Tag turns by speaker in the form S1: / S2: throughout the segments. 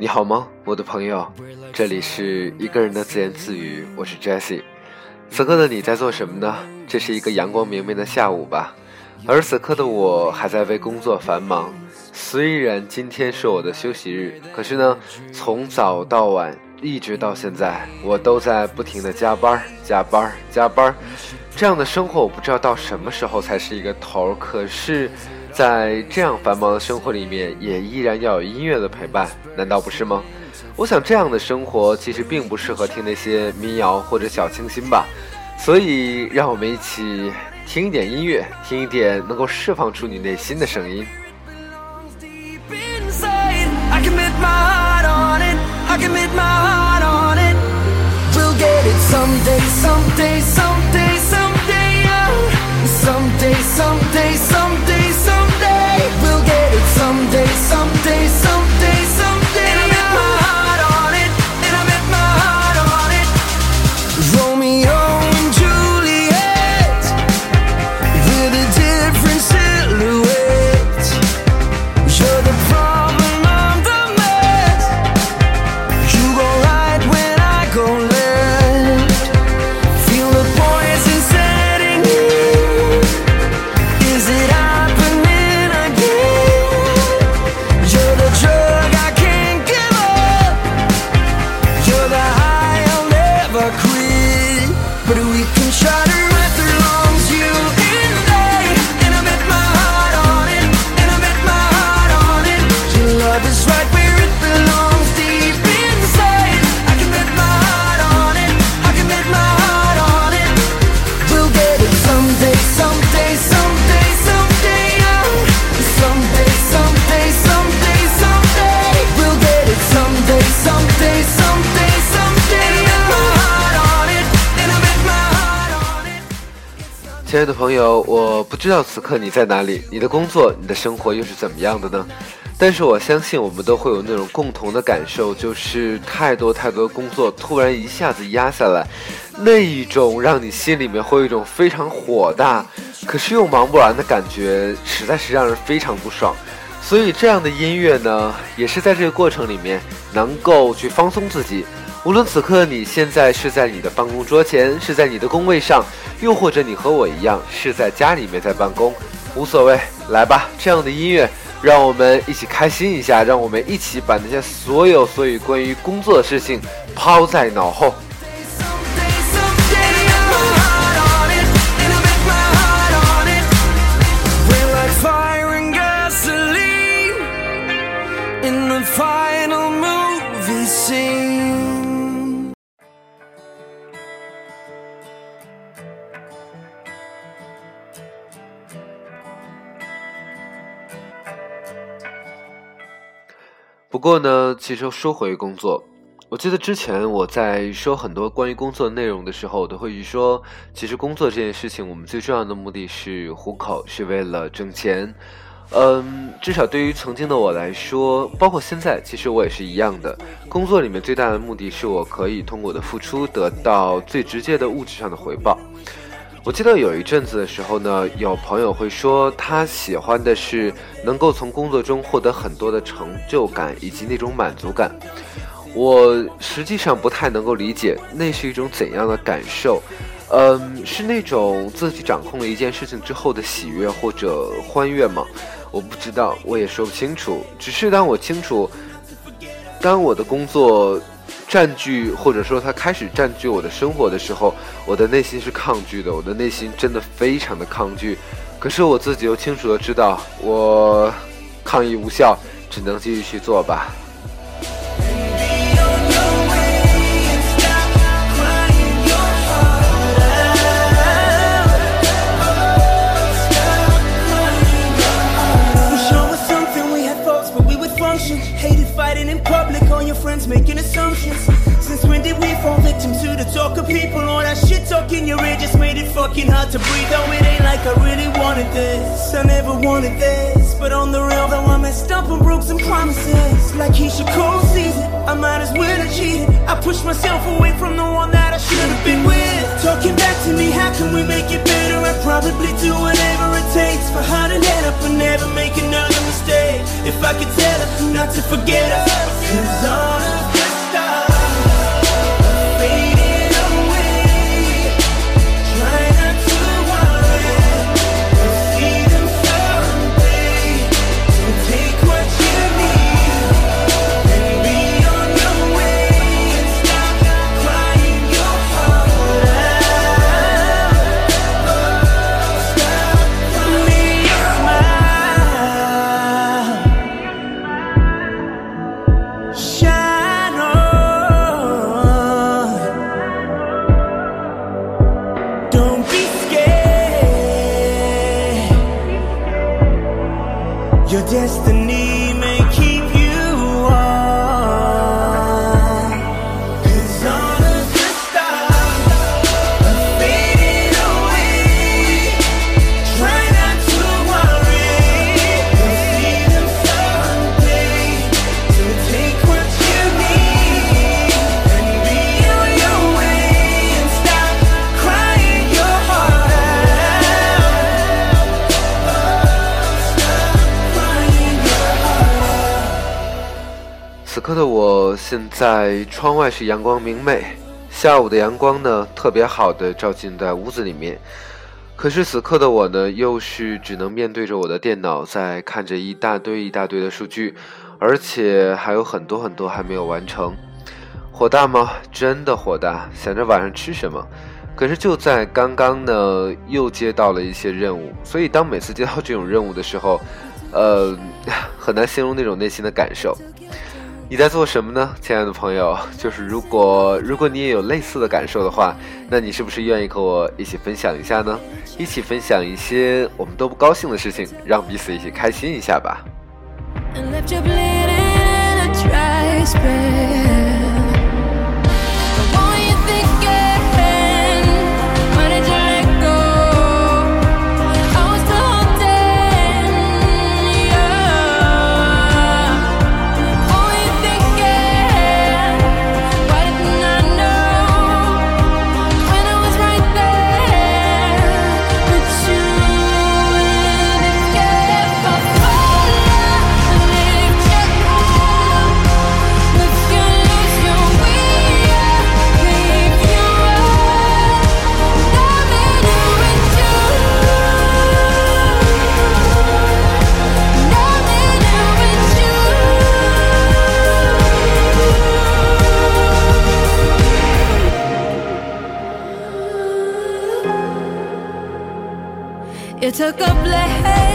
S1: 你好吗，我的朋友？这里是一个人的自言自语，我是 Jesse。此刻的你在做什么呢？这是一个阳光明媚的下午吧，而此刻的我还在为工作繁忙。虽然今天是我的休息日，可是呢，从早到晚，一直到现在，我都在不停的加班、加班、加班。这样的生活，我不知道到什么时候才是一个头儿。可是。在这样繁忙的生活里面，也依然要有音乐的陪伴，难道不是吗？我想这样的生活其实并不适合听那些民谣或者小清新吧，所以让我们一起听一点音乐，听一点能够释放出你内心的声音。亲爱的朋友，我不知道此刻你在哪里，你的工作、你的生活又是怎么样的呢？但是我相信，我们都会有那种共同的感受，就是太多太多工作突然一下子压下来，那一种让你心里面会有一种非常火大，可是又忙不完的感觉，实在是让人非常不爽。所以这样的音乐呢，也是在这个过程里面能够去放松自己。无论此刻你现在是在你的办公桌前，是在你的工位上，又或者你和我一样是在家里面在办公，无所谓，来吧，这样的音乐，让我们一起开心一下，让我们一起把那些所有所有关于工作的事情抛在脑后。不过呢，其实说回工作，我记得之前我在说很多关于工作内容的时候，我都会说，其实工作这件事情，我们最重要的目的是糊口，是为了挣钱。嗯，至少对于曾经的我来说，包括现在，其实我也是一样的。工作里面最大的目的是我可以通过我的付出得到最直接的物质上的回报。我记得有一阵子的时候呢，有朋友会说他喜欢的是能够从工作中获得很多的成就感以及那种满足感。我实际上不太能够理解那是一种怎样的感受。嗯，是那种自己掌控了一件事情之后的喜悦或者欢悦吗？我不知道，我也说不清楚。只是当我清楚，当我的工作。占据或者说他开始占据我的生活的时候，我的内心是抗拒的，我的内心真的非常的抗拒。可是我自己又清楚的知道，我抗议无效，只能继续去做吧。Talk of people, all that shit talk in your ear just made it fucking hard to breathe. Oh, it ain't like I really wanted this. I never wanted this. But on the real, though, I messed up and broke some promises. Like he should call season. I might as well have cheated. I pushed myself away from the one that I should have been with. How can we make it better? I'd probably do whatever it takes for her to let up and never make another mistake. If I could tell her,
S2: not to forget us. Cause all of
S1: 此刻的我，现在窗外是阳光明媚，下午的阳光呢，特别好的照进在屋子里面。可是此刻的我呢，又是只能面对着我的电脑，在看着一大堆一大堆的数据，而且还有很多很多还没有完成。火大吗？真的火大，想着晚上吃什么。可是就在刚刚呢，又接到了一些任务，所以当每次接到这种任务的时候，呃，很难形容那种内心的感受。你在做什么呢，亲爱的朋友？就是如果如果你也有类似的感受的话，那你是不是愿意和我一起分享一下呢？一起分享一些我们都不高兴的事情，让彼此一起开心一下吧。
S3: and took a blade,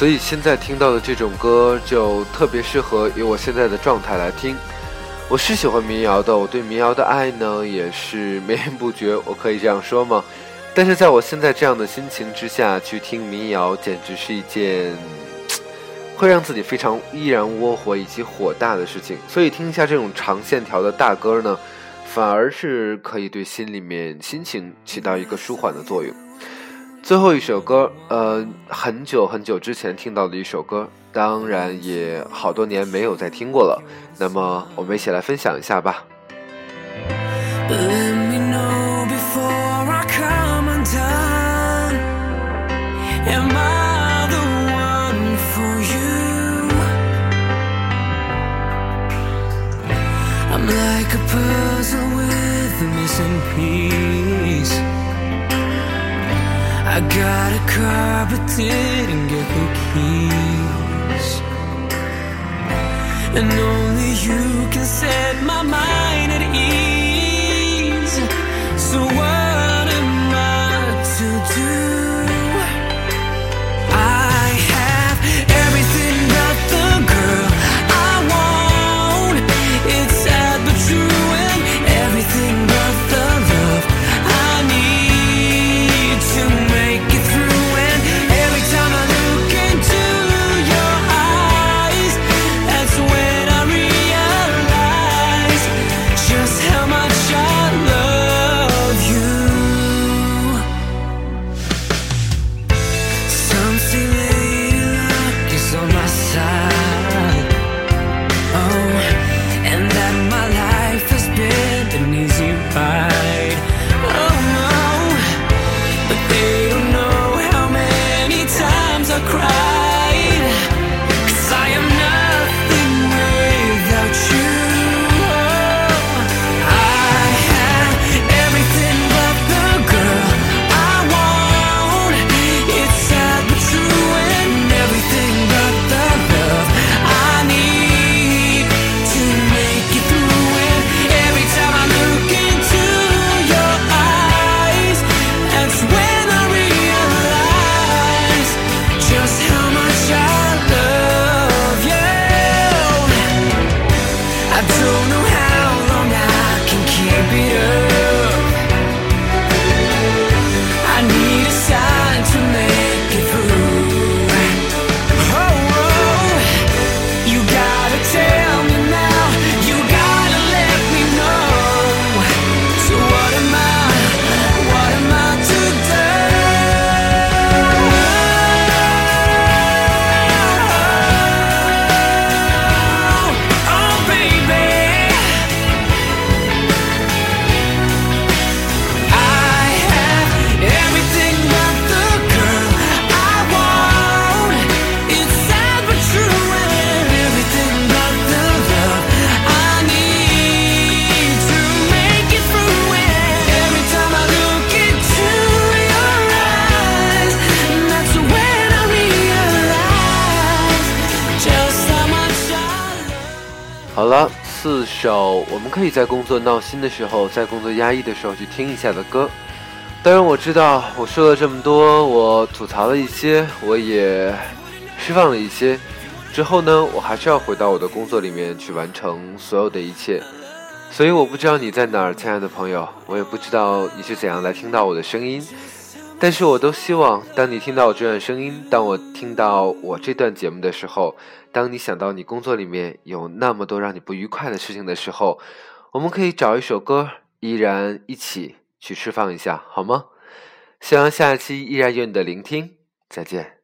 S1: 所以现在听到的这种歌就特别适合以我现在的状态来听。我是喜欢民谣的，我对民谣的爱呢也是绵延不绝，我可以这样说吗？但是在我现在这样的心情之下去听民谣，简直是一件会让自己非常依然窝火以及火大的事情。所以听一下这种长线条的大歌呢，反而是可以对心里面心情起到一个舒缓的作用。最后一首歌，呃，很久很久之前听到的一首歌，当然也好多年没有再听过了。那么我们一起来分享一下吧。
S3: Car but didn't get the keys. And only you can set my
S1: 好了，四首我们可以在工作闹心的时候，在工作压抑的时候去听一下的歌。当然，我知道我说了这么多，我吐槽了一些，我也释放了一些。之后呢，我还是要回到我的工作里面去完成所有的一切。所以我不知道你在哪儿，亲爱的朋友，我也不知道你是怎样来听到我的声音。但是我都希望，当你听到我这段声音，当我听到我这段节目的时候，当你想到你工作里面有那么多让你不愉快的事情的时候，我们可以找一首歌，依然一起去释放一下，好吗？希望下一期依然有你的聆听，再见。